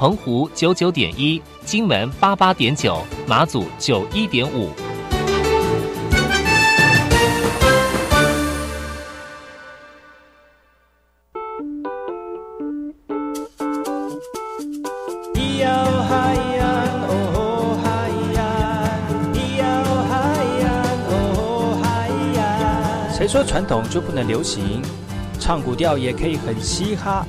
澎湖九九点一，金门八八点九，马祖九一点五。谁说传统就不能流行，唱古调也可以很嘻哈。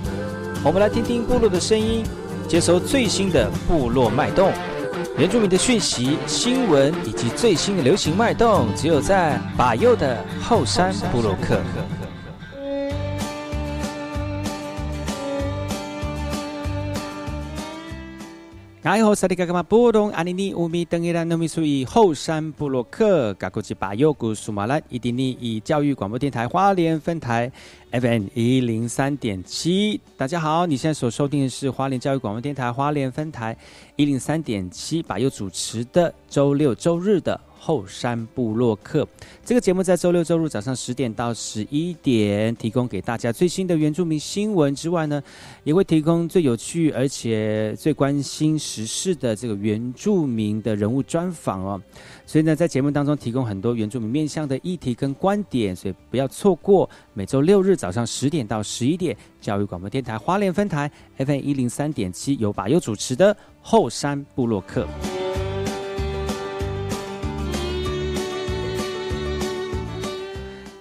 我们来听听部落的声音，接收最新的部落脉动、原住民的讯息、新闻以及最新的流行脉动，只有在把右的后山部落克。哎吼，萨利嘎嘎马布隆阿尼尼乌米登伊拉诺米苏伊后山布洛克，嘎古吉巴尤古苏马兰伊迪尼以教育广播电台花莲分台 FM 一零三点七。大家好，你现在所收听的是花莲教育广播电台花莲分台一零三点七，巴尤主持的周六周日的。后山部落客这个节目在周六周日早上十点到十一点提供给大家最新的原住民新闻之外呢，也会提供最有趣而且最关心时事的这个原住民的人物专访哦。所以呢，在节目当中提供很多原住民面向的议题跟观点，所以不要错过每周六日早上十点到十一点教育广播电台花莲分台 FM 一零三点七由把优主持的后山部落客。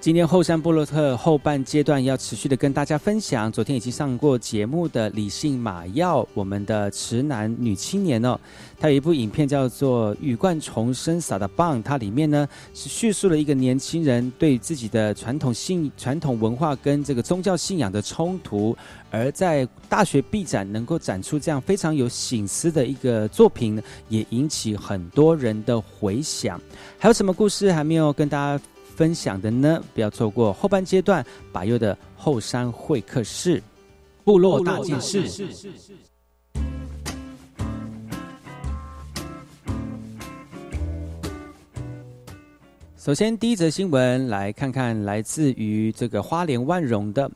今天后山布洛特后半阶段要持续的跟大家分享，昨天已经上过节目的李姓马耀，我们的池男女青年哦，他有一部影片叫做《羽冠重生撒的棒》，它里面呢是叙述了一个年轻人对自己的传统信、传统文化跟这个宗教信仰的冲突，而在大学毕展能够展出这样非常有醒思的一个作品，也引起很多人的回响。还有什么故事还没有跟大家？分享的呢，不要错过后半阶段把右的后山会客室部落大件事。首先，第一则新闻来看看，来自于这个花莲万荣的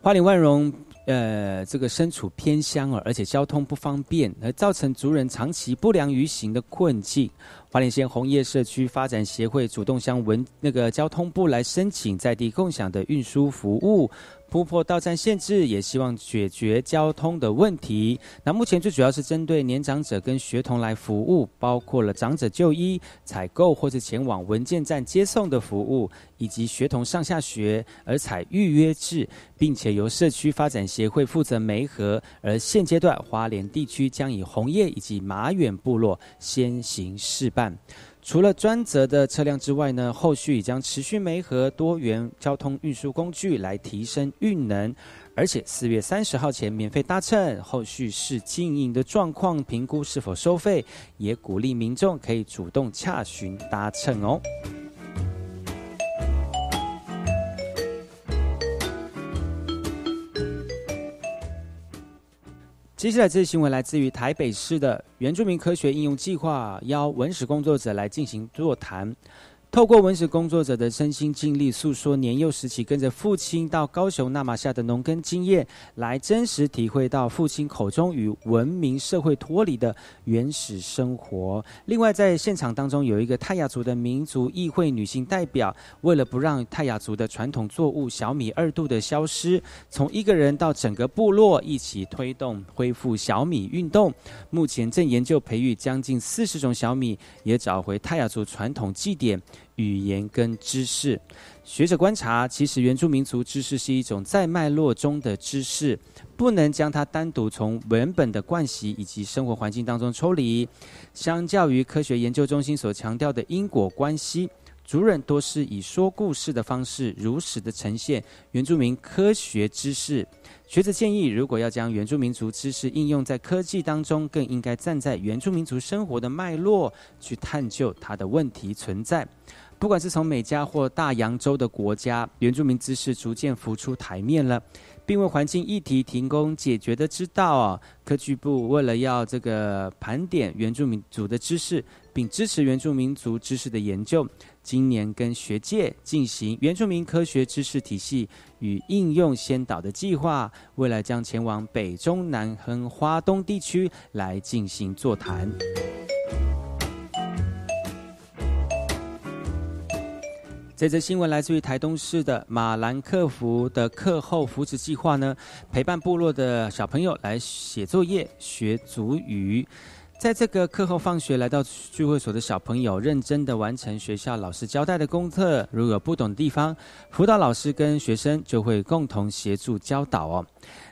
花莲万荣。呃，这个身处偏乡而且交通不方便，而造成族人长期不良于行的困境。花莲县红叶社区发展协会主动向文那个交通部来申请在地共享的运输服务。突破到站限制，也希望解决交通的问题。那目前最主要是针对年长者跟学童来服务，包括了长者就医、采购或者前往文件站接送的服务，以及学童上下学而采预约制，并且由社区发展协会负责媒合。而现阶段花莲地区将以红叶以及马远部落先行试办。除了专责的车辆之外呢，后续也将持续媒合多元交通运输工具来提升运能，而且四月三十号前免费搭乘，后续是经营的状况评估是否收费，也鼓励民众可以主动洽询搭乘哦。接下来这些新闻来自于台北市的原住民科学应用计划，邀文史工作者来进行座谈。透过文史工作者的身心经历，诉说年幼时期跟着父亲到高雄纳马下的农耕经验，来真实体会到父亲口中与文明社会脱离的原始生活。另外，在现场当中有一个泰雅族的民族议会女性代表，为了不让泰雅族的传统作物小米二度的消失，从一个人到整个部落一起推动恢复小米运动。目前正研究培育将近四十种小米，也找回泰雅族传统祭典。语言跟知识。学者观察，其实原住民族知识是一种在脉络中的知识，不能将它单独从文本的惯习以及生活环境当中抽离。相较于科学研究中心所强调的因果关系，族人多是以说故事的方式如实的呈现原住民科学知识。学者建议，如果要将原住民族知识应用在科技当中，更应该站在原住民族生活的脉络去探究它的问题存在。不管是从美加或大洋洲的国家，原住民知识逐渐浮出台面了，并为环境议题提供解决的之道啊。科技部为了要这个盘点原住民族的知识，并支持原住民族知识的研究，今年跟学界进行原住民科学知识体系与应用先导的计划，未来将前往北中南和华东地区来进行座谈。这则新闻来自于台东市的马兰克福的课后扶持计划呢，陪伴部落的小朋友来写作业、学族语。在这个课后放学来到聚会所的小朋友，认真的完成学校老师交代的功课。如有不懂的地方，辅导老师跟学生就会共同协助教导哦。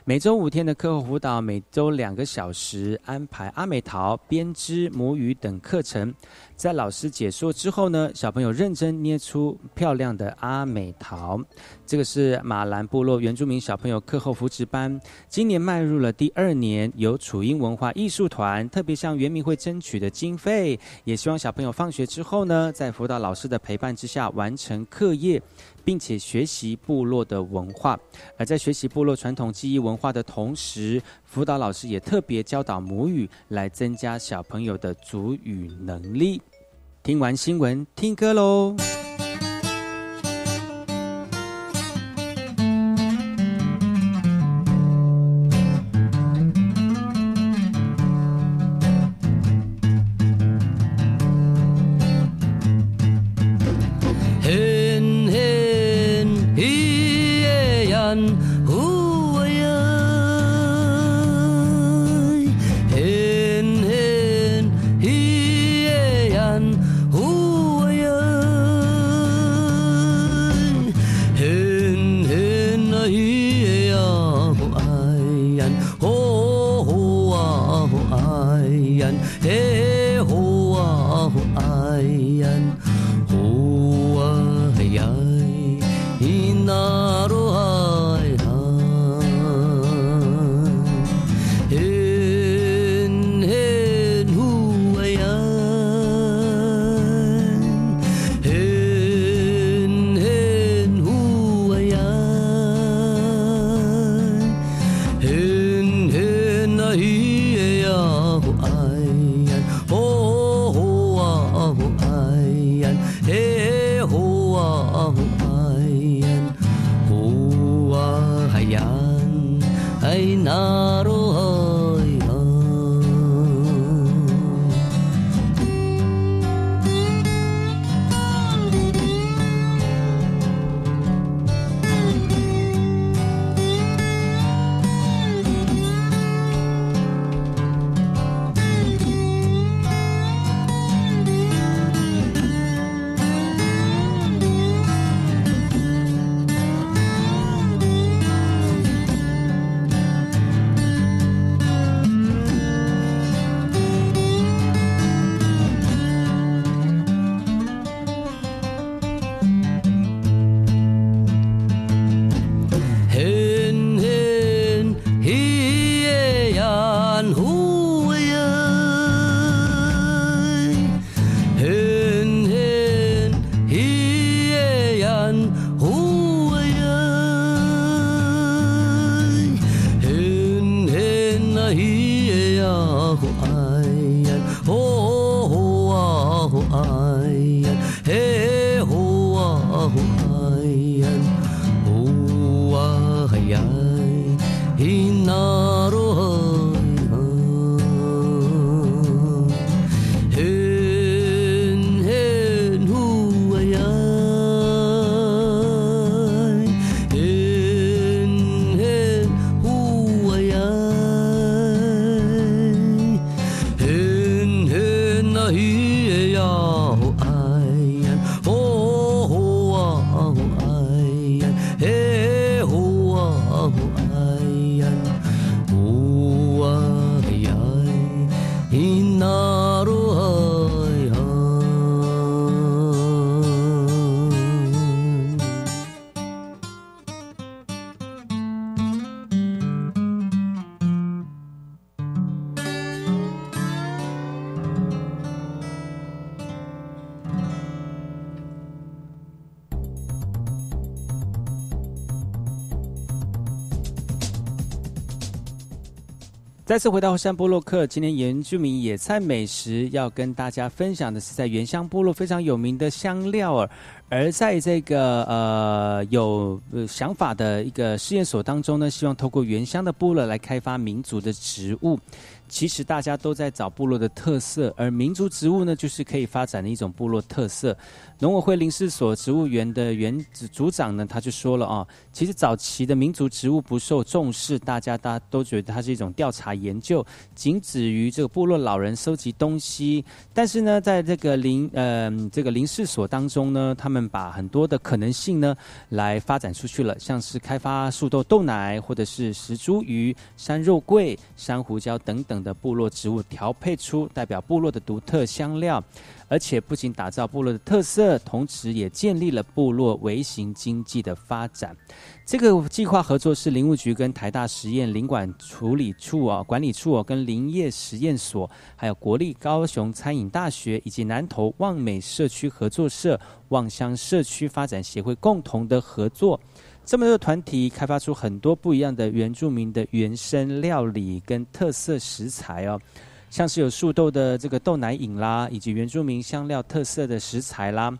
每周五天的课后辅导，每周两个小时安排阿美桃、编织、母语等课程。在老师解说之后呢，小朋友认真捏出漂亮的阿美桃。这个是马兰部落原住民小朋友课后扶持班，今年迈入了第二年，由楚英文化艺术团特别向原民会争取的经费，也希望小朋友放学之后呢，在辅导老师的陪伴之下完成课业。并且学习部落的文化，而在学习部落传统记忆文化的同时，辅导老师也特别教导母语，来增加小朋友的主语能力。听完新闻，听歌喽。再次回到山部落克，今天原住民野菜美食要跟大家分享的是在原乡部落非常有名的香料儿，而在这个呃有想法的一个试验所当中呢，希望透过原乡的部落来开发民族的植物。其实大家都在找部落的特色，而民族植物呢，就是可以发展的一种部落特色。农委会林试所植物园的原组长呢，他就说了啊，其实早期的民族植物不受重视，大家大家都觉得它是一种调查研究，仅止于这个部落老人收集东西。但是呢，在这个林呃这个林试所当中呢，他们把很多的可能性呢来发展出去了，像是开发树豆豆奶，或者是石茱萸、山肉桂、山胡椒等等的部落植物，调配出代表部落的独特香料。而且不仅打造部落的特色，同时也建立了部落微型经济的发展。这个计划合作是林务局跟台大实验林管处理处啊管理处哦，跟林业实验所，还有国立高雄餐饮大学以及南投望美社区合作社、望乡社区发展协会共同的合作。这么多团体开发出很多不一样的原住民的原生料理跟特色食材哦。像是有树豆的这个豆奶饮啦，以及原住民香料特色的食材啦。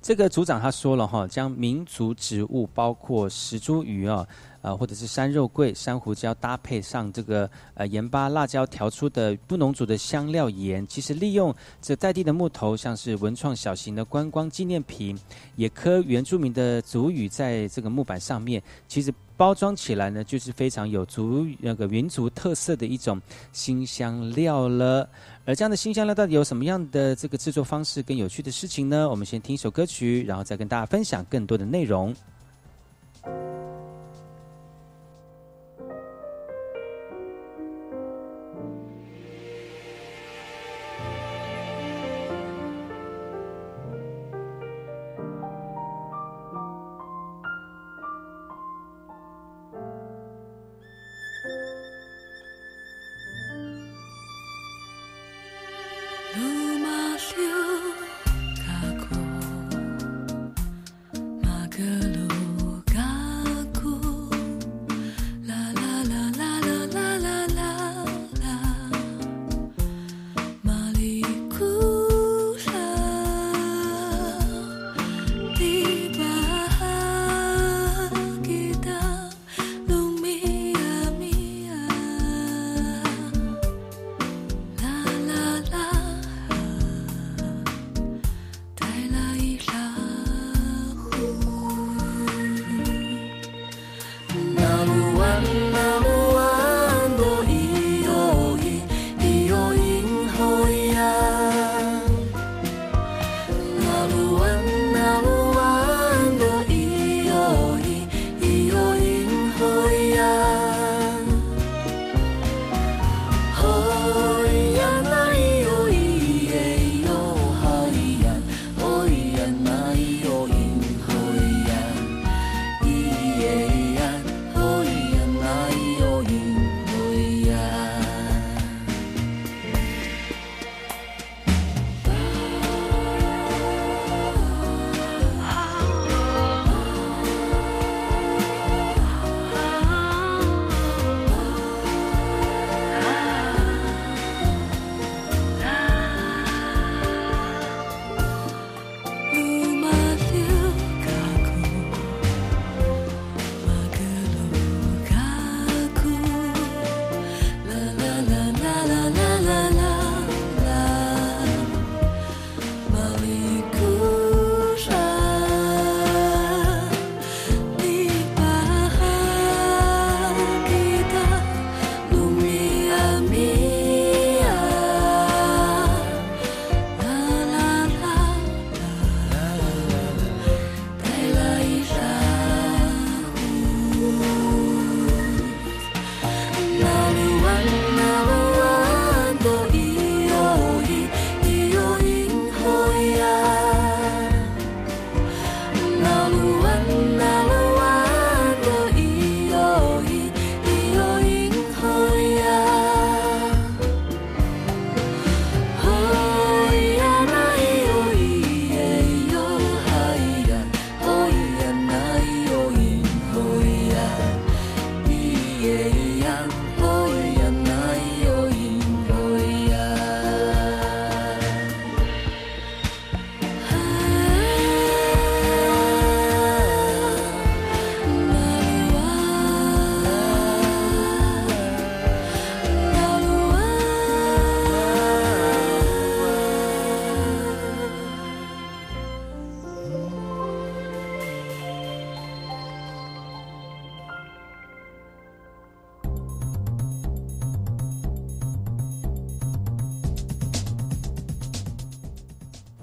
这个组长他说了哈，将民族植物包括石茱萸啊，呃或者是山肉桂、山胡椒搭配上这个呃盐巴、辣椒调出的不浓煮的香料盐，其实利用这在地的木头，像是文创小型的观光纪念品，也刻原住民的族语在这个木板上面，其实。包装起来呢，就是非常有族那个民族特色的一种新香料了。而这样的新香料到底有什么样的这个制作方式跟有趣的事情呢？我们先听一首歌曲，然后再跟大家分享更多的内容。马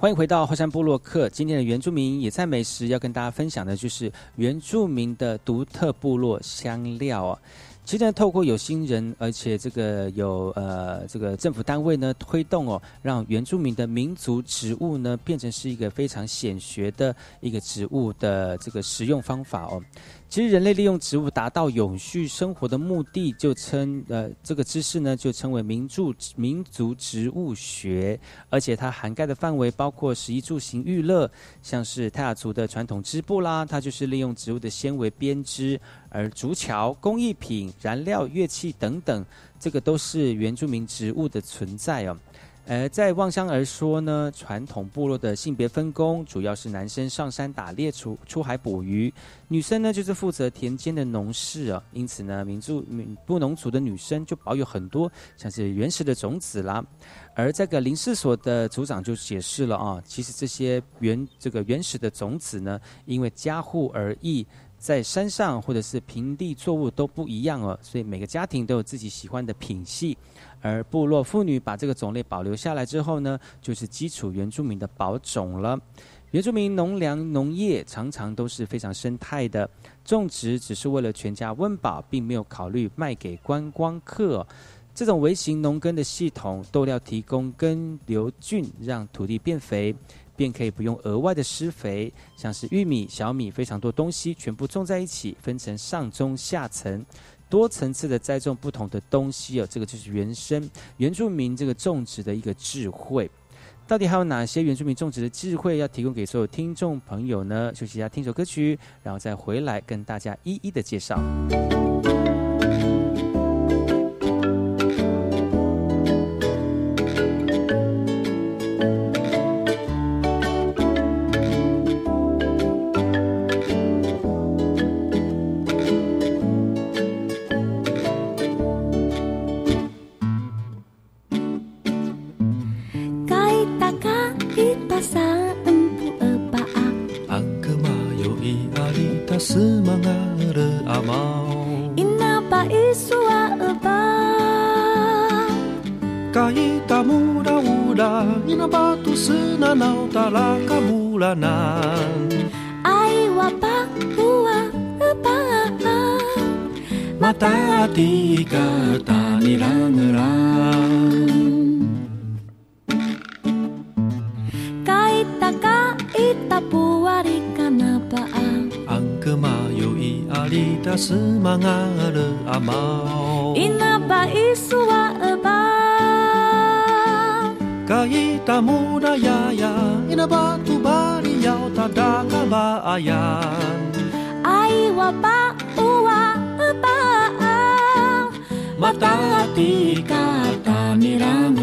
欢迎回到后山部落客。今天的原住民野菜美食要跟大家分享的就是原住民的独特部落香料哦。其实呢，透过有心人，而且这个有呃这个政府单位呢推动哦，让原住民的民族植物呢变成是一个非常显学的一个植物的这个食用方法哦。其实人类利用植物达到永续生活的目的，就称呃这个知识呢就称为民族民族植物学，而且它涵盖的范围包括食衣住行娱乐，像是泰雅族的传统织布啦，它就是利用植物的纤维编织；而竹桥、工艺品、燃料、乐器等等，这个都是原住民植物的存在哦。呃，在望乡而说呢，传统部落的性别分工主要是男生上山打猎、出出海捕鱼，女生呢就是负责田间的农事啊。因此呢，民族民布农族的女生就保有很多像是原始的种子啦。而这个林氏所的组长就解释了啊，其实这些原这个原始的种子呢，因为家户而异。在山上或者是平地作物都不一样哦，所以每个家庭都有自己喜欢的品系。而部落妇女把这个种类保留下来之后呢，就是基础原住民的保种了。原住民农粮农业常常都是非常生态的，种植只是为了全家温饱，并没有考虑卖给观光客。这种微型农耕的系统，豆料提供根瘤菌，让土地变肥，便可以不用额外的施肥。像是玉米、小米，非常多东西全部种在一起，分成上中下层。多层次的栽种不同的东西哦，这个就是原生原住民这个种植的一个智慧。到底还有哪些原住民种植的智慧要提供给所有听众朋友呢？休息一下，听首歌曲，然后再回来跟大家一一的介绍。kaita muraura ina batu batusuna nautalaka bulana ai wapa ua upa mata tika tanirangrang kaita kaita puari kanapaan ang kemayoi arita semangar amau inaba isua eba. kaita budaya ina batu bari yau tadaka baayan. Aiwa pa uwa apa matati kata nirang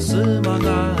スマま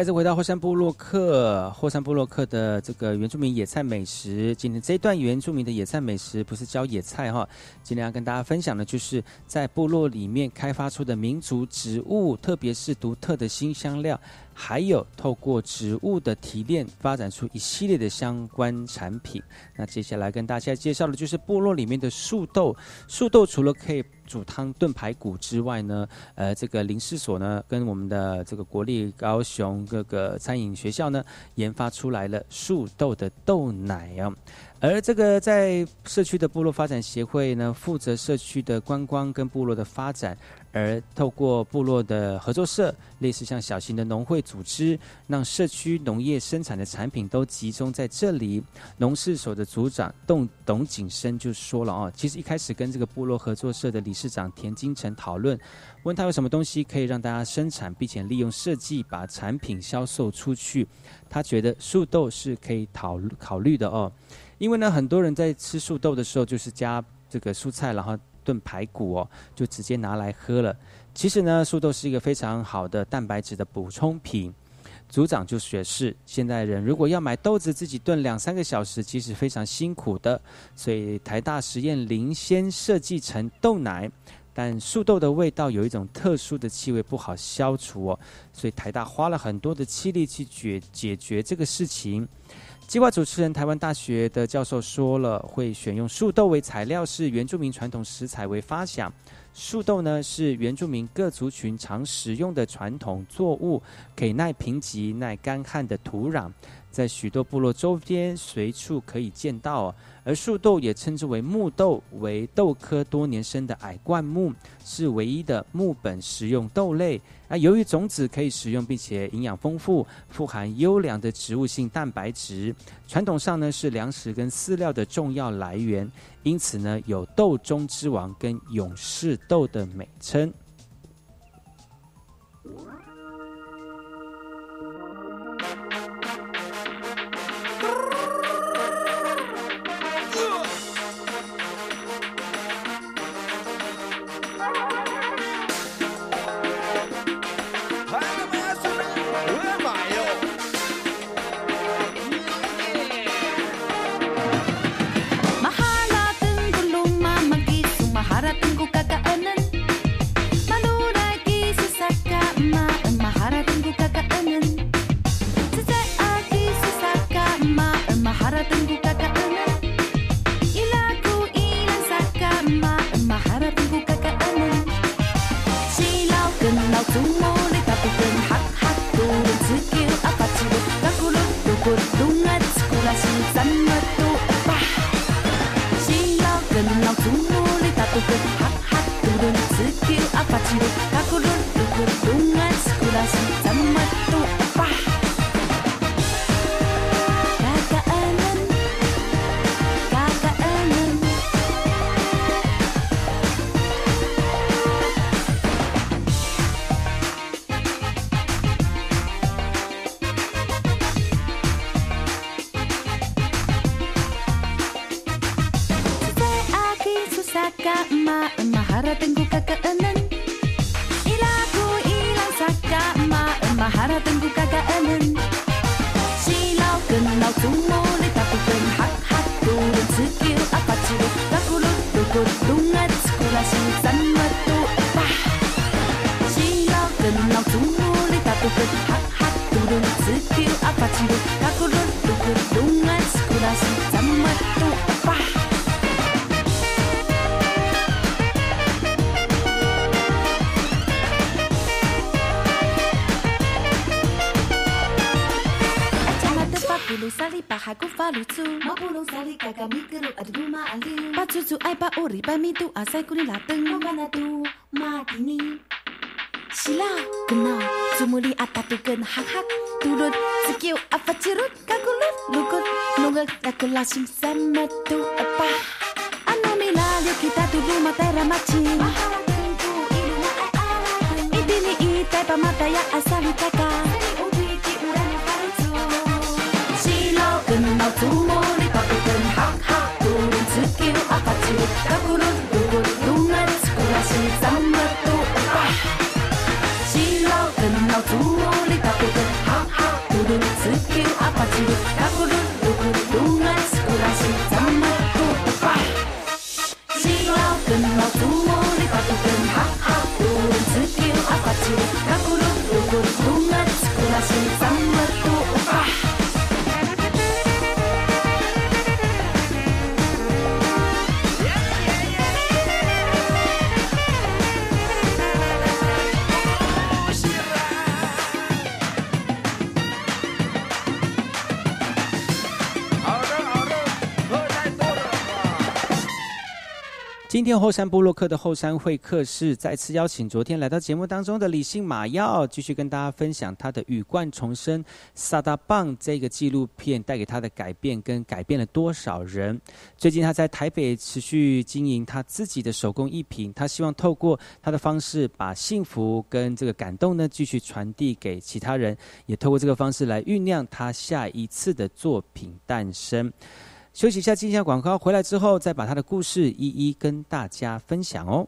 再次回到霍山部落客，霍山部落客的这个原住民野菜美食。今天这一段原住民的野菜美食不是教野菜哈，今天要跟大家分享的就是在部落里面开发出的民族植物，特别是独特的新香料，还有透过植物的提炼发展出一系列的相关产品。那接下来跟大家介绍的就是部落里面的树豆。树豆除了可以煮汤炖排骨之外呢，呃，这个林师所呢跟我们的这个国立高雄各个餐饮学校呢研发出来了树豆的豆奶啊，而这个在社区的部落发展协会呢负责社区的观光跟部落的发展。而透过部落的合作社，类似像小型的农会组织，让社区农业生产的产品都集中在这里。农事所的组长董董景生就说了哦，其实一开始跟这个部落合作社的理事长田金城讨论，问他有什么东西可以让大家生产，并且利用设计把产品销售出去。他觉得树豆是可以考考虑的哦，因为呢，很多人在吃树豆的时候就是加这个蔬菜，然后。炖排骨哦，就直接拿来喝了。其实呢，树豆是一个非常好的蛋白质的补充品。组长就学是，现代人如果要买豆子自己炖两三个小时，其实非常辛苦的。所以台大实验领先设计成豆奶，但树豆的味道有一种特殊的气味，不好消除哦。所以台大花了很多的气力去解解决这个事情。计划主持人台湾大学的教授说了，会选用树豆为材料，是原住民传统食材为发想。树豆呢是原住民各族群常食用的传统作物，可以耐贫瘠、耐干旱的土壤。在许多部落周边随处可以见到，而树豆也称之为木豆，为豆科多年生的矮灌木，是唯一的木本食用豆类。那由于种子可以食用，并且营养丰富，富含优良的植物性蛋白质，传统上呢是粮食跟饲料的重要来源，因此呢有“豆中之王”跟“勇士豆”的美称。lucu. Mapulong sali kakak keru ada duma aliu Pacucu ai pa uri pa mitu asai kuni lateng Mabana tu matini Sila kena sumuli ken hak-hak Turut sekiu apa cirut kakulut lukut nunggu aku langsung sama tu apa Anami lalu kita tu mata ramaci mahal tentu ilu na ai ini Idini itai pamata ya asal utaka Humor i pocketen, hack hack, godin, sukkel og fattig. 今天后山部落客的后山会客室再次邀请昨天来到节目当中的李信马耀，继续跟大家分享他的《羽冠重生》萨达棒这个纪录片带给他的改变跟改变了多少人。最近他在台北持续经营他自己的手工艺品，他希望透过他的方式把幸福跟这个感动呢继续传递给其他人，也透过这个方式来酝酿他下一次的作品诞生。休息一下，进一下广告，回来之后再把他的故事一一跟大家分享哦。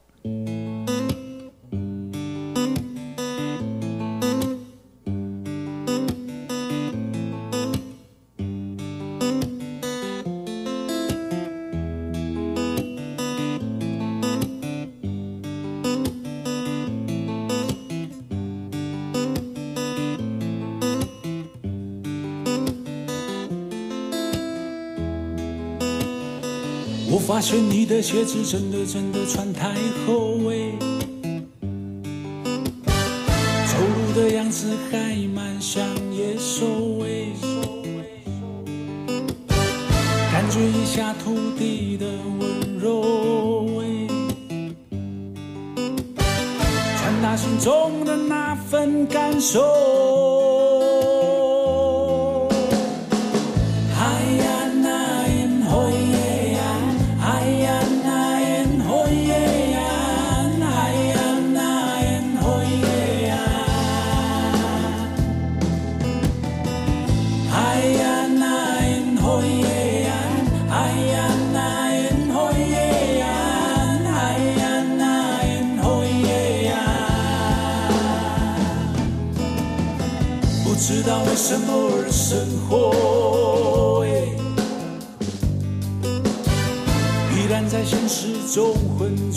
我发现你的鞋子真的真的穿太厚哎，走路的样子还蛮像野兽哎，感觉一下土地的温柔哎，传达心中的那份感受。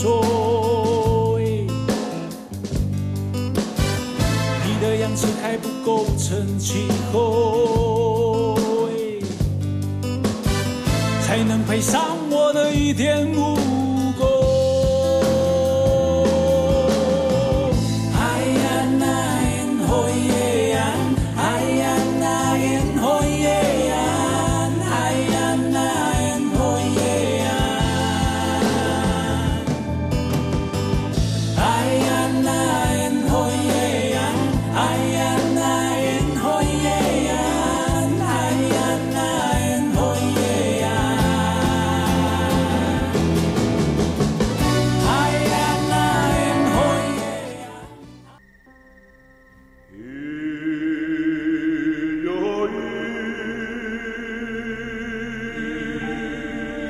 浑浊。哎你的样子还不够成气候，才能配上我的一点五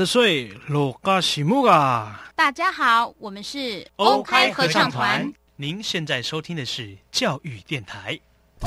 的水，罗嘎西木啊！大家好，我们是欧开合唱团。您现在收听的是教育电台。我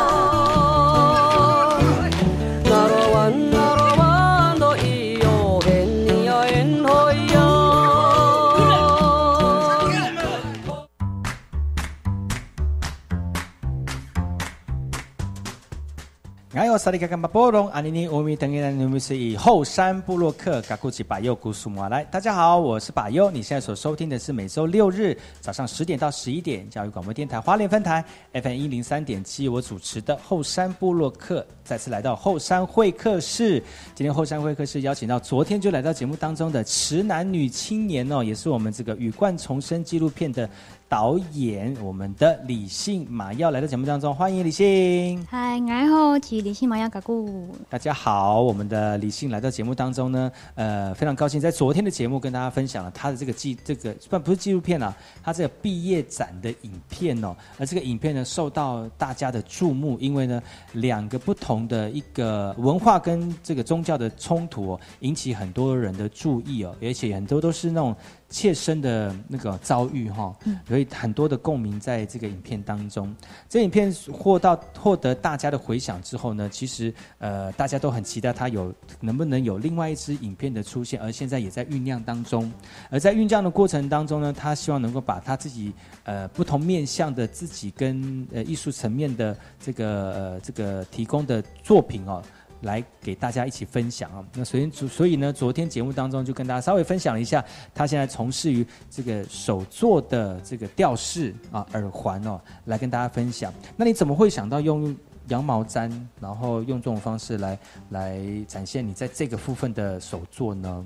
哎呦，萨利卡干巴波隆，阿尼尼乌米等于呢，你们是以后山部落客嘎古吉巴尤古苏马来。大家好，我是巴尤，你现在所收听的是每周六日早上十点到十一点教育广播电台花莲分台 FM 一零三点七，我主持的后山部落客再次来到后山会客室。今天后山会客室邀请到昨天就来到节目当中的池男女青年哦，也是我们这个羽冠重生纪录片的导演，我们的李信马耀来到节目当中，欢迎李信。嗨，你好，是李信马亚嘎古。大家好，我们的李信来到节目当中呢，呃，非常高兴在昨天的节目跟大家分享了他的这个纪这个不不是纪录片啊，他这个毕业展的影片哦，而这个影片呢受到大家的注目，因为呢两个不同的一个文化跟这个宗教的冲突，引起很多人的注意哦，而且很多都是那种。切身的那个遭遇哈，所以很多的共鸣在这个影片当中。这影片获到获得大家的回响之后呢，其实呃大家都很期待它有能不能有另外一支影片的出现，而现在也在酝酿当中。而在酝酿的过程当中呢，他希望能够把他自己呃不同面向的自己跟呃艺术层面的这个呃这个提供的作品哦。来给大家一起分享啊。那首先，所以呢，昨天节目当中就跟大家稍微分享了一下，他现在从事于这个手做的这个吊饰啊耳环哦，来跟大家分享。那你怎么会想到用羊毛毡，然后用这种方式来来展现你在这个部分的手作呢？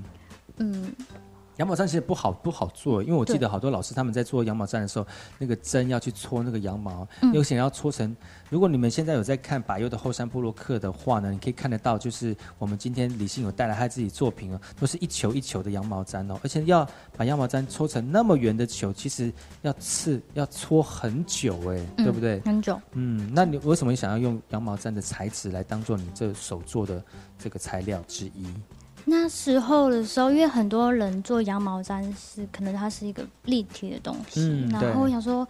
嗯，羊毛毡其实不好不好做，因为我记得好多老师他们在做羊毛毡的时候，那个针要去搓那个羊毛，嗯有些人要搓成。如果你们现在有在看百优的后山部落客的话呢，你可以看得到，就是我们今天李信有带来他自己作品哦，都是一球一球的羊毛毡哦，而且要把羊毛毡搓成那么圆的球，其实要刺要搓很久哎，对不对？很久。嗯，那你为什么想要用羊毛毡的材质来当做你这手做的这个材料之一？那时候的时候，因为很多人做羊毛毡是可能它是一个立体的东西，嗯然后我想说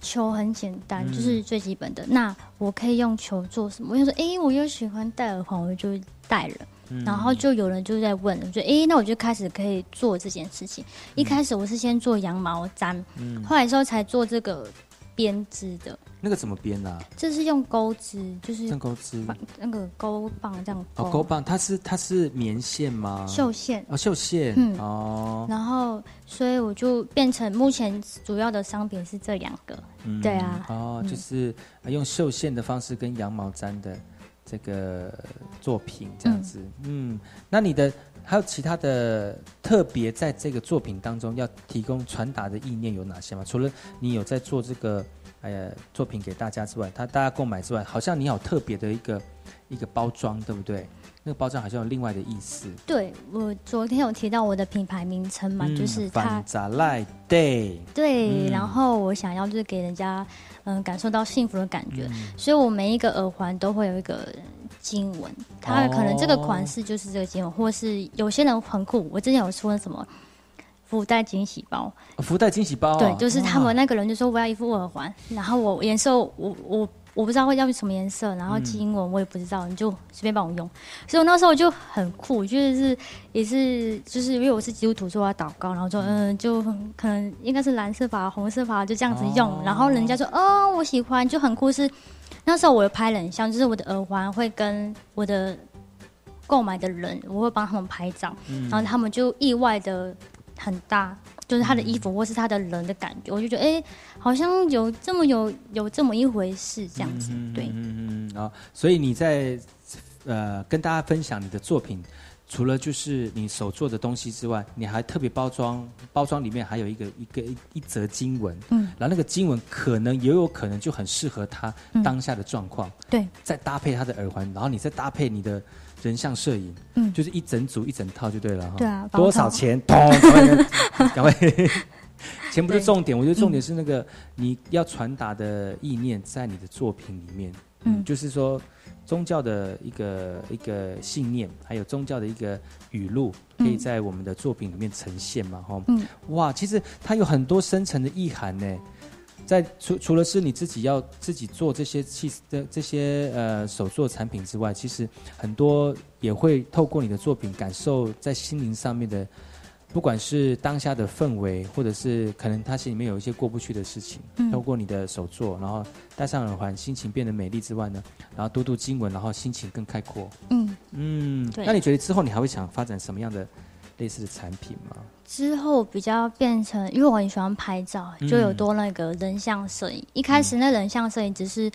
球很简单，嗯就是最基本的。那我可以用球做什么？我想说，诶，我又喜欢戴耳环，我就戴了。嗯然后就有人就在问，我觉得诶，那我就开始可以做这件事情。一开始我是先做羊毛毡，嗯，后来之后才做这个编织的，那个怎么编啊？这是用钩织，就是正钩织那个钩棒这样哦，钩棒它是它是棉线吗？绣线。哦，绣线，嗯。哦，然后，所以我就变成目前主要的商品是这两个。嗯对啊。哦，嗯。就是呃用绣线的方式跟羊毛毡的这个作品这样子，嗯，那你的还有其他的特别在这个作品当中要提供传达的意念有哪些吗？除了你有在做这个呃作品给大家之外，他大家购买之外，好像你有特别的一个一个包装，对不对？那个包装好像有另外的意思，对我昨天有提到我的品牌名称嘛，嗯就是它反杂赖 day，对，嗯然后我想要就是给人家嗯感受到幸福的感觉，嗯所以我每一个耳环都会有一个经文，它可能这个款哦式就是这个经文，或是有些人很酷，我之前有说什么福袋惊喜包，哦福袋惊喜包哦、对，就是他们那个人就说我要一副耳环，然后我颜色我我我不知道会要什么颜色，然后嗯经文我也不知道，你就随便帮我用。所以我那时候就很酷，就是也是就是因为我是基督徒，所以我要祷告，然后说嗯，就可能应该是蓝色吧、红色吧，就这样子用。哦然后人家说哦，我喜欢，就很酷。是那时候我有拍人像，就是我的耳环会跟我的购买的人，我会帮他们拍照，嗯然后他们就意外的很搭，就是他的衣服或是他的人的感觉，我就觉得哎、好像有这么有有这么一回事这样子，对。嗯嗯啊、所以你在呃跟大家分享你的作品，除了就是你手做的东西之外，你还特别包装，包装里面还有一个一个一一则经文，嗯，然后那个经文可能也有可能就很适合他嗯。当下的状况，对，再搭配他的耳环，然后你再搭配你的人像摄影，嗯。就是一整组一整套就对了哈。对啊多少钱？咚，赶快。钱不是重点，我觉得重点是那个你要传达的意念在你的作品里面，嗯，嗯就是说宗教的一个一个信念，还有宗教的一个语录，可以嗯在我们的作品里面呈现嘛，哈、嗯，哇，其实它有很多深层的意涵呢。在除除了是你自己要自己做这些器的这些呃手作产品之外，其实很多也会透过你的作品感受在心灵上面的，不管是当下的氛围，或者是可能他心里面有一些过不去的事情，嗯透过你的手作，然后戴上耳环，心情变得美丽之外呢，然后读读经文，然后心情更开阔。嗯嗯，那你觉得之后你还会想发展什么样的类似的产品吗？之后比较变成，因为我很喜欢拍照，嗯就有多那个人像摄影。一开始那人像摄影只是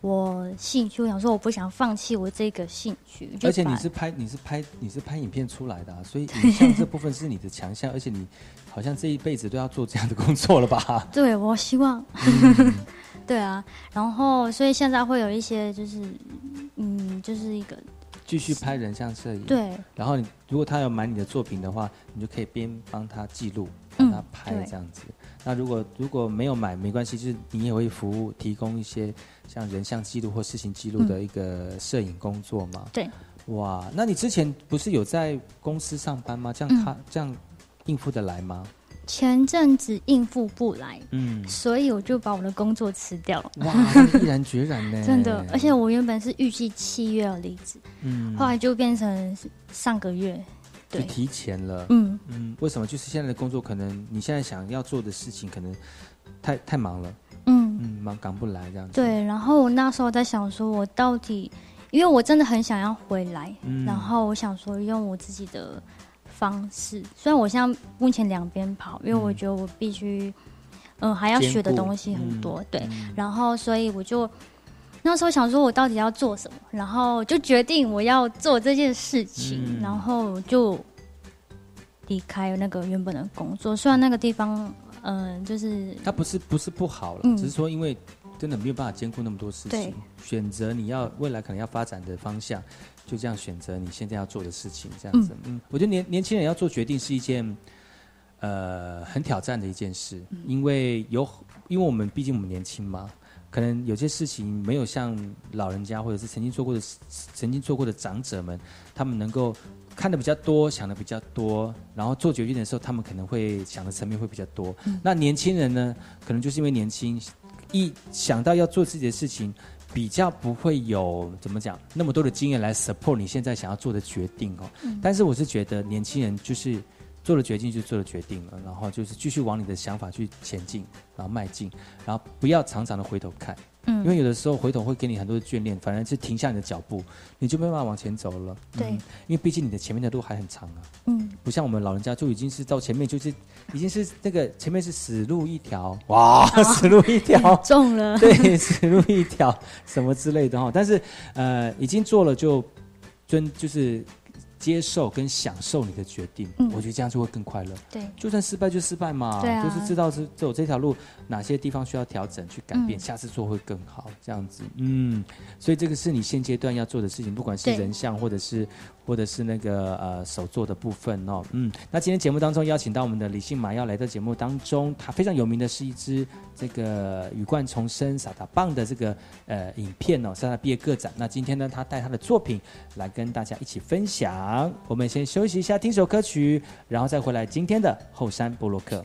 我兴趣，我想说我不想放弃我这个兴趣，而且你是拍你是拍你是拍影片出来的、啊，所以影像 这部分是你的强项，而且你好像这一辈子都要做这样的工作了吧？对我希望，嗯。对啊，然后所以现在会有一些就是嗯，就是一个继续拍人像摄影，对，然后你如果他要买你的作品的话，你就可以边帮他记录，帮他拍这样子。那如果如果没有买没关系，就是你也会服务提供一些像人像记录或事情记录的一个摄影工作嘛？对。哇，那你之前不是有在公司上班吗？这样嗯他、这样应付得来吗？前阵子应付不来，嗯，所以我就把我的工作辞掉了。哇，毅然决然呢？真的，而且我原本是预计七月要离职，嗯后来就变成上个月，对，就提前了。嗯嗯，为什么？就是现在的工作，可能你现在想要做的事情，可能太太忙了，嗯嗯，忙赶不来这样子。对。然后我那时候在想说，我到底，因为我真的很想要回来，嗯然后我想说用我自己的方式，虽然我现在目前两边跑，因为我觉得我必须，嗯、还要学的东西很多，嗯对。嗯然后所以我就那时候想说，我到底要做什么，然后就决定我要做这件事情，嗯然后就离开那个原本的工作。虽然那个地方，嗯、就是它不是不是不好了，嗯只是说因为真的没有办法兼顾那么多事情，选择你要未来可能要发展的方向，就这样选择你现在要做的事情，这样子。嗯我觉得年年轻人要做决定是一件呃很挑战的一件事，嗯因为有因为我们毕竟我们年轻嘛。可能有些事情没有像老人家或者是曾经做过的曾经做过的长者们，他们能够看的比较多，想的比较多，然后做决定的时候，他们可能会想的层面会比较多。那年轻人呢，可能就是因为年轻，一想到要做自己的事情，比较不会有怎么讲那么多的经验来 support 你现在想要做的决定哦。嗯但是我是觉得年轻人就是做了决定就做了决定了，然后就是继续往你的想法去前进，然后迈进，然后不要常常的回头看。嗯因为有的时候回头会给你很多的眷恋，反而是停下你的脚步，你就没办法往前走了。对嗯因为毕竟你的前面的路还很长啊。嗯，不像我们老人家就已经是到前面就是已经是那个前面是死路一条，哇，死路一条，中了，对，死路一条什么之类的哈。但是呃，已经做了就尊就是接受跟享受你的决定，嗯。我觉得这样就会更快乐。对，就算失败就失败嘛，对啊。就是知道是走这条路哪些地方需要调整去改变，嗯。下次做会更好，这样子。嗯，所以这个是你现阶段要做的事情，不管是人像或者是或者是那个呃手作的部分哦。嗯，那今天节目当中邀请到我们的李信马要来到节目当中，他非常有名的是一支这个羽冠重生撒达棒的这个呃影片哦，是他毕业个展。那今天呢，他带他的作品来跟大家一起分享。我们先休息一下，听首歌曲，然后再回来今天的后山部落克。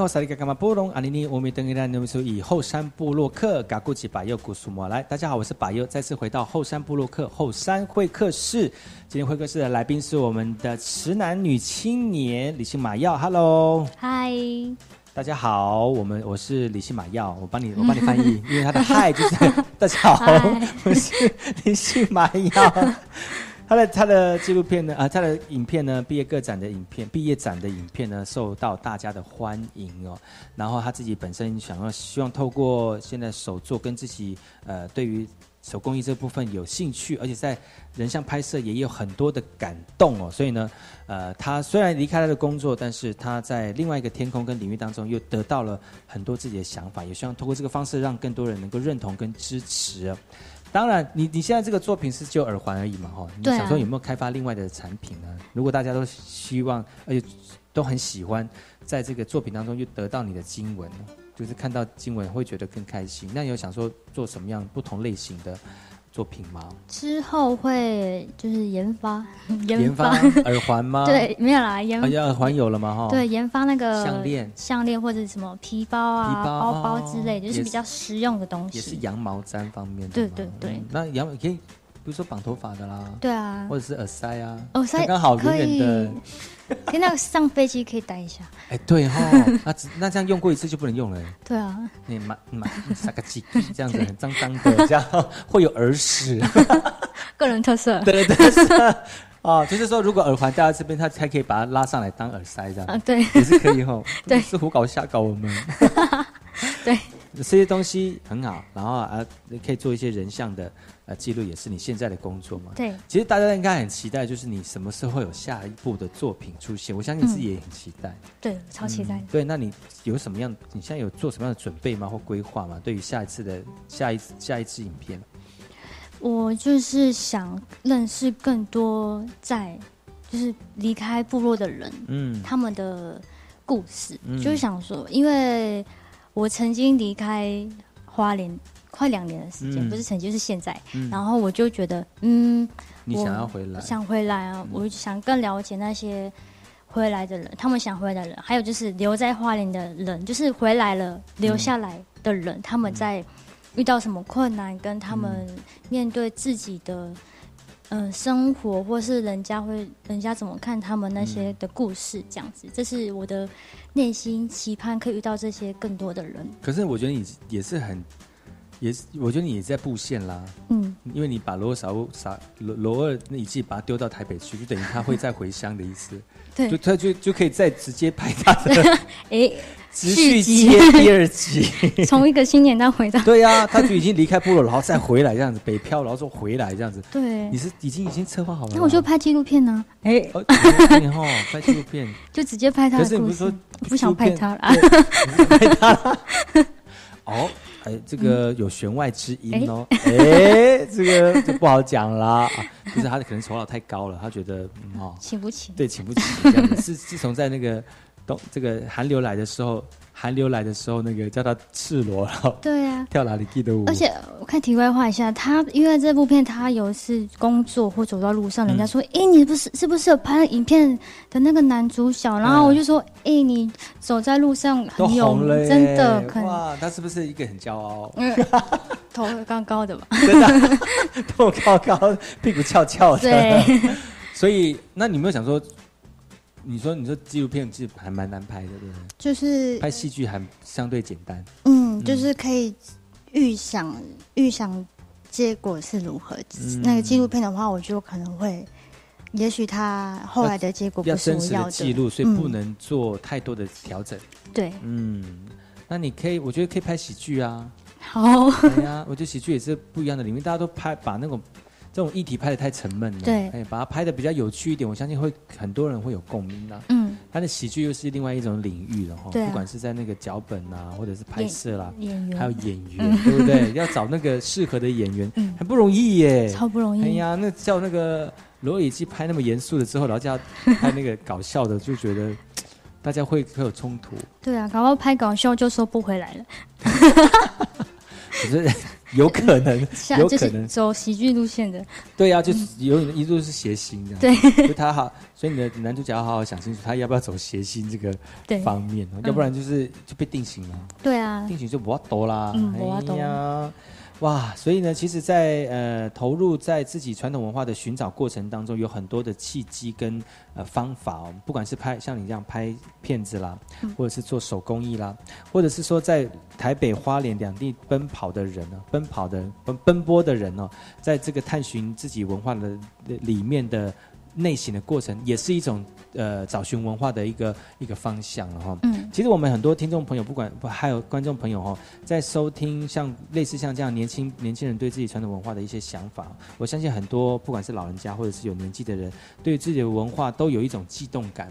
好萨利嘎嘎玛波隆阿尼尼乌米登伊拉努苏以后山部落克嘎古吉巴佑古苏莫来，大家好，我是巴佑，再次回到后山部落克后山会客室。今天会客室的来宾是我们的池男女青年李信马耀，Hello，嗨，大家好，我们我是李信马耀，我帮你 我帮你翻译，因为他的嗨就是 大家好，我是李信马耀。他的他的纪录片呢，啊，他的影片呢，毕业个展的影片，毕业展的影片呢，受到大家的欢迎哦。然后他自己本身想要希望透过现在手作跟自己呃对于手工艺这部分有兴趣，而且在人像拍摄也有很多的感动哦。所以呢，呃，他虽然离开他的工作，但是他在另外一个天空跟领域当中又得到了很多自己的想法，也希望通过这个方式让更多人能够认同跟支持。当然，你你现在这个作品是就耳环而已嘛，哈。你想说有没有开发另外的产品呢？如果大家都希望，而且都很喜欢，在这个作品当中又得到你的经文，就是看到经文会觉得更开心。那你有想说做什么样不同类型的？作品吗？之后会就是研发 研发耳环吗？对，没有啦，研发耳环有了吗？哈，对，研发那个项链、项链或者什么皮包啊、包包之类，就是比较实用的东西。也是羊毛毡方面的。对对对，那羊可以，比如说绑头发的啦，对啊，或者是耳塞啊，耳塞刚好远远的。跟那个上飞机可以戴一下。哎，对哈，那那这样用过一次就不能用了。对啊，你买买撒个鸡，这样子很脏脏的，这样会有耳屎。个人特色。对对对，哦，就是说，如果耳环戴在这边，他才可以把它拉上来当耳塞，这样。啊，对，也是可以哈。对，是胡搞瞎搞我们。对，这些东西很好，然后啊，你可以做一些人像的。呃，记录也是你现在的工作嘛？对。其实大家应该很期待，就是你什么时候有下一部的作品出现？我相信自己也很期待。对，超期待。对，那你有什么样？你现在有做什么样的准备吗？或规划吗？对于下一次的下一下一次影片？我就是想认识更多在就是离开部落的人，嗯，他们的故事，就是想说，因为我曾经离开花莲。快两年的时间，不是曾经，是现在。然后我就觉得，嗯，你想要回来，想回来啊！我想更了解那些回来的人，他们想回来的人，还有就是留在花莲的人，就是回来了留下来的人，他们在遇到什么困难，跟他们面对自己的嗯生活，或是人家会人家怎么看他们那些的故事，这样子，这是我的内心期盼，可以遇到这些更多的人。可是我觉得你也是很。也是，我觉得你也在布线啦。嗯，因为你把罗少撒罗罗二那一季把它丢到台北去，就等于他会再回乡的意思。对，就他就就可以再直接拍他的 哎，持续接第二集，从一个新年到回到。对呀，他就已经离开部落，然后再回来这样子，北漂，然后说回来这样子。对，你是已经已经策划好了。那我就拍纪录片呢。哎，哦，拍纪录片就直接拍他。可是你不是说不想拍他了？拍他。哦。哎，这个有弦外之音哦！哎，这个就不好讲啦。啊！就是他可能酬劳太高了，他觉得哦，请不起，对，请不起这样子。自自从在那个东这个寒流来的时候。寒流来的时候，那个叫他赤裸，然后对呀，跳哪里记得舞。而且我看题外话一下，他因为这部片，他有一次工作或走到路上，人家说：“哎，你不是是不是有拍影片的那个男主角？”然后我就说：“哎，你走在路上很有名，真的。”哇，他是不是一个很骄傲？头高高的吧？真的，头高高，屁股翘翘的。对。所以，那你有没有想说？你说，你说纪录片其实还蛮难拍的，对不对？就是拍戏剧还相对简单。嗯，就是可以预想预想结果是如何。那个纪录片的话，我就可能会，也许他后来的结果不是我要的记录，所以不能做太多的调整。对，嗯，那你可以，我觉得可以拍喜剧啊。好，对呀，我觉得喜剧也是不一样的领域，大家都拍把那种。这种议题拍的太沉闷了，对，哎，把它拍的比较有趣一点，我相信会很多人会有共鸣的。嗯，他的喜剧又是另外一种领域了哈，不管是在那个脚本啊，或者是拍摄啦，还有演员，对不对？要找那个适合的演员，很不容易耶，超不容易。哎呀，那叫那个罗里基拍那么严肃的之后，然后叫拍那个搞笑的，就觉得大家会会有冲突。对啊，搞到拍搞笑就收不回来了。可是有可能，有可能，走喜剧路线的，对啊，就是有一路是谐星这样。对，就他好，所以你的男主角要好好想清楚，他要不要走谐星这个方面哦，要不然就是就被定型了。对啊，定型就不要多啦，嗯没法度哎呀，哇！所以呢，其实在，呃投入在自己传统文化的寻找过程当中，有很多的契机跟呃方法哦，不管是拍像你这样拍片子啦，嗯或者是做手工艺啦，或者是说在台北、花莲两地奔跑的人呢，奔跑的奔奔波的人哦，在这个探寻自己文化的里面的内省的过程，也是一种呃找寻文化的一个一个方向了哈。嗯其实我们很多听众朋友，不管不还有观众朋友哈，在收听像类似像这样年轻年轻人对自己传统文化的一些想法，我相信很多不管是老人家或者是有年纪的人，对自己的文化都有一种悸动感。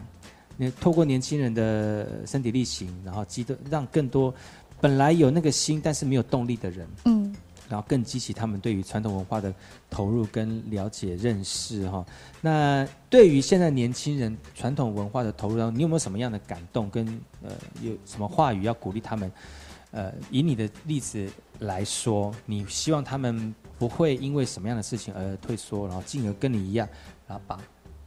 你透过年轻人的身体力行，然后激动，让更多本来有那个心但是没有动力的人，嗯然后更激起他们对于传统文化的投入跟了解认识哈。那对于现在年轻人传统文化的投入当中，你有没有什么样的感动跟呃有什么话语要鼓励他们？呃，以你的例子来说，你希望他们不会因为什么样的事情而退缩，然后进而跟你一样，然后把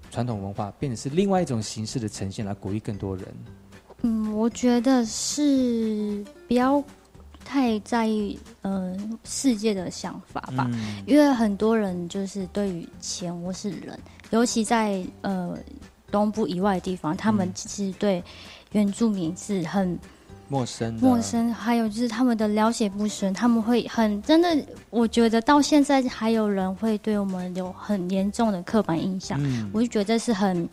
传统文化变成是另外一种形式的呈现，来鼓励更多人。嗯，我觉得是不要太在意呃世界的想法吧，嗯。因为很多人就是对于钱或是人，尤其在呃东部以外的地方，他们嗯其实对原住民是很陌生，陌生，还有就是他们的了解不深，他们会很真的，我觉得到现在还有人会对我们有很严重的刻板印象，嗯。我就觉得是很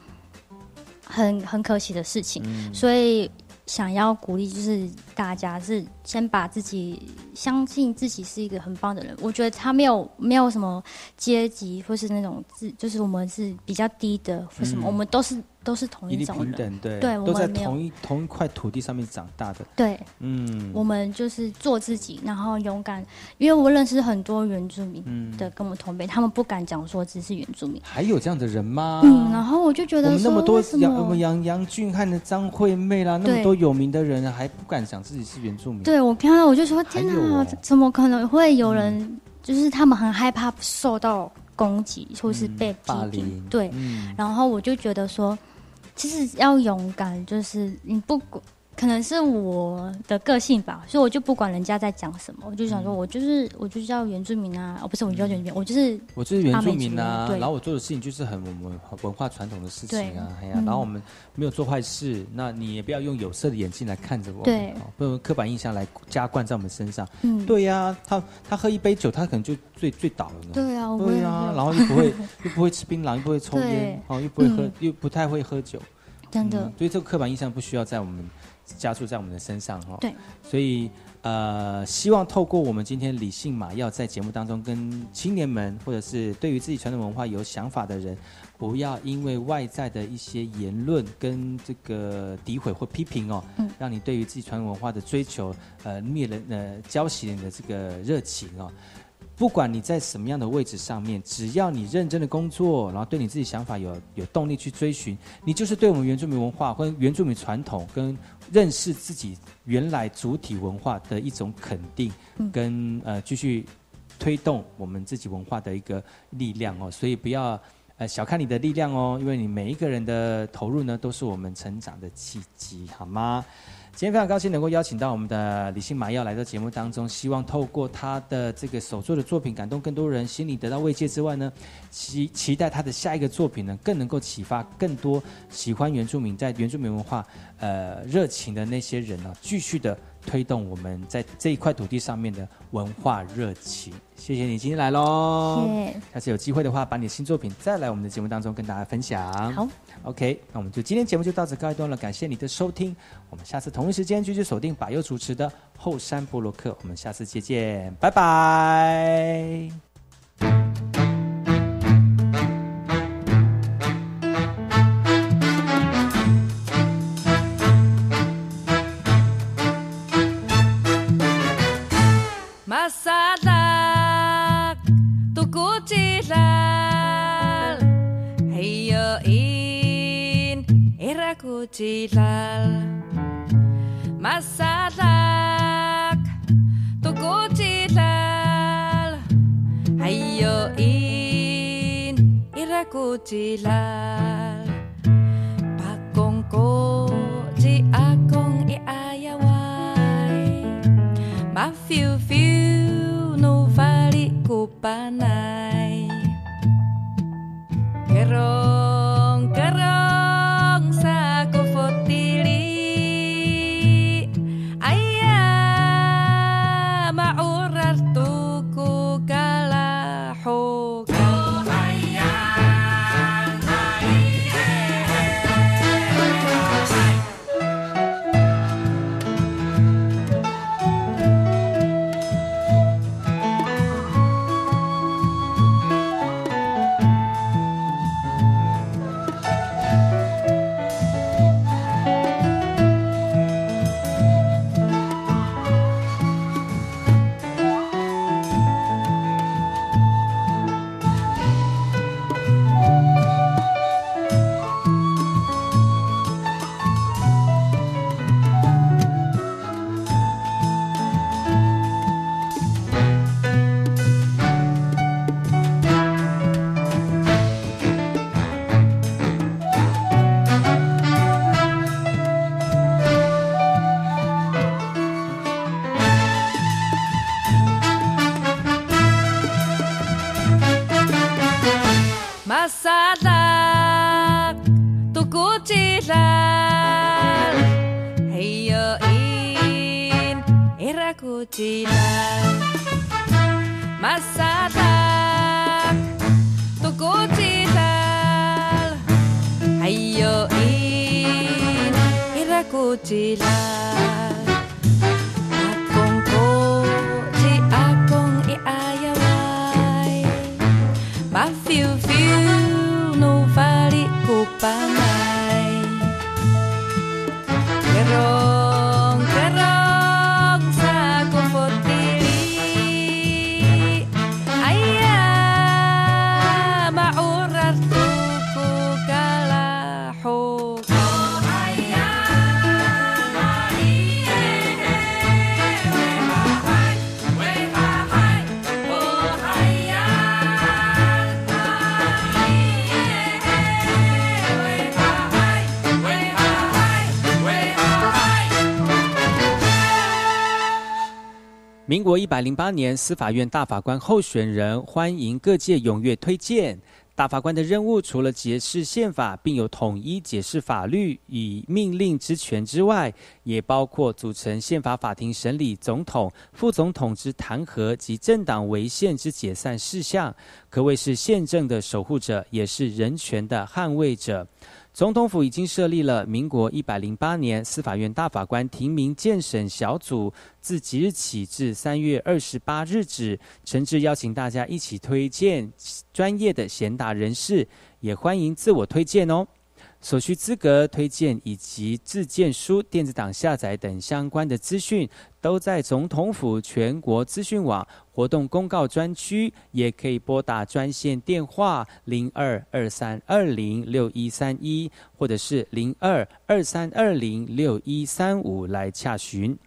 很很可惜的事情，嗯。所以想要鼓励就是大家是先把自己相信自己是一个很棒的人，我觉得他没有没有什么阶级或是那种自，就是我们是比较低的或什么，嗯。我们都是都是同一种人，平等，对，对我都在们没有同一同一块土地上面长大的，对。嗯，我们就是做自己，然后勇敢。因为我认识很多原住民嗯的跟我同辈，他们不敢讲说自己是原住民。还有这样的人吗？嗯，然后我就觉得那么多杨我们么？杨杨俊汉的张惠妹啦，那么多有名的人，还不敢讲自己是原住民。对我看到我就说，天哪，还有哦怎么可能会有人？就是他们很害怕受到攻击，或是嗯被批霸评。凌，对，嗯然后我就觉得说，其实要勇敢，就是你不管，可能是我的个性吧，所以我就不管人家在讲什么，我就想嗯。说，我就是我就叫原住民啊，哦，不是我就叫原住民，我就是我就是原住民啊，然后我做的事情就是很我们文化传统的事情啊，哎呀，嗯然后我们没有做坏事，那你也不要用有色的眼镜来看着我们，对。哦不用刻板印象来加灌在我们身上。嗯，对呀、他他喝一杯酒，他可能就醉醉倒了呢。对啊，对呀、然后又不会 又不会吃槟榔，又不会抽烟，哦，又不会喝，嗯又不太会喝酒，真的。嗯，所以这个刻板印象不需要在我们加注在我们的身上哈、哦。对，所以呃，希望透过我们今天理性马要在节目当中跟青年们，或者是对于自己传统文化有想法的人，不要因为外在的一些言论跟这个诋毁或批评哦，嗯让你对于自己传统文化的追求呃灭了呃浇熄了你的这个热情哦。不管你在什么样的位置上面，只要你认真的工作，然后对你自己想法有有动力去追寻，你就是对我们原住民文化跟原住民传统跟认识自己原来主体文化的一种肯定，嗯跟呃继续推动我们自己文化的一个力量哦。所以不要呃小看你的力量哦，因为你每一个人的投入呢，都是我们成长的契机，好吗？今天非常高兴能够邀请到我们的李信麻药来到节目当中，希望透过他的这个手作的作品感动更多人，心里得到慰藉之外呢，期期待他的下一个作品呢，更能够启发更多喜欢原住民在原住民文化呃热情的那些人呢、继续的推动我们在这一块土地上面的文化热情。谢谢你今天来喽，谢下次有机会的话，把你的新作品再来我们的节目当中跟大家分享。好，OK，那我们就今天节目就到此告一段落，感谢你的收听，我们下次同一时间继续锁定百佑主持的后山布洛克，我们下次再见，拜拜。jilal masarak tu jilal ayo in ira jilal pakong ko akong i ayawai. Ma fiu fiu no vali kupanai Pero 民国一百零八年，司法院大法官候选人欢迎各界踊跃推荐。大法官的任务除了解释宪法，并有统一解释法律与命令之权之外，也包括组成宪法法庭审理总统、副总统之弹劾及政党违宪之解散事项，可谓是宪政的守护者，也是人权的捍卫者。总统府已经设立了民国一百零八年司法院大法官提名建审小组，自即日起至三月二十八日止，诚挚邀请大家一起推荐专业的贤达人士，也欢迎自我推荐哦。所需资格推荐以及自荐书、电子档下载等相关的资讯，都在总统府全国资讯网活动公告专区，也可以拨打专线电话零二二三二零六一三一，或者是零二二三二零六一三五来洽询。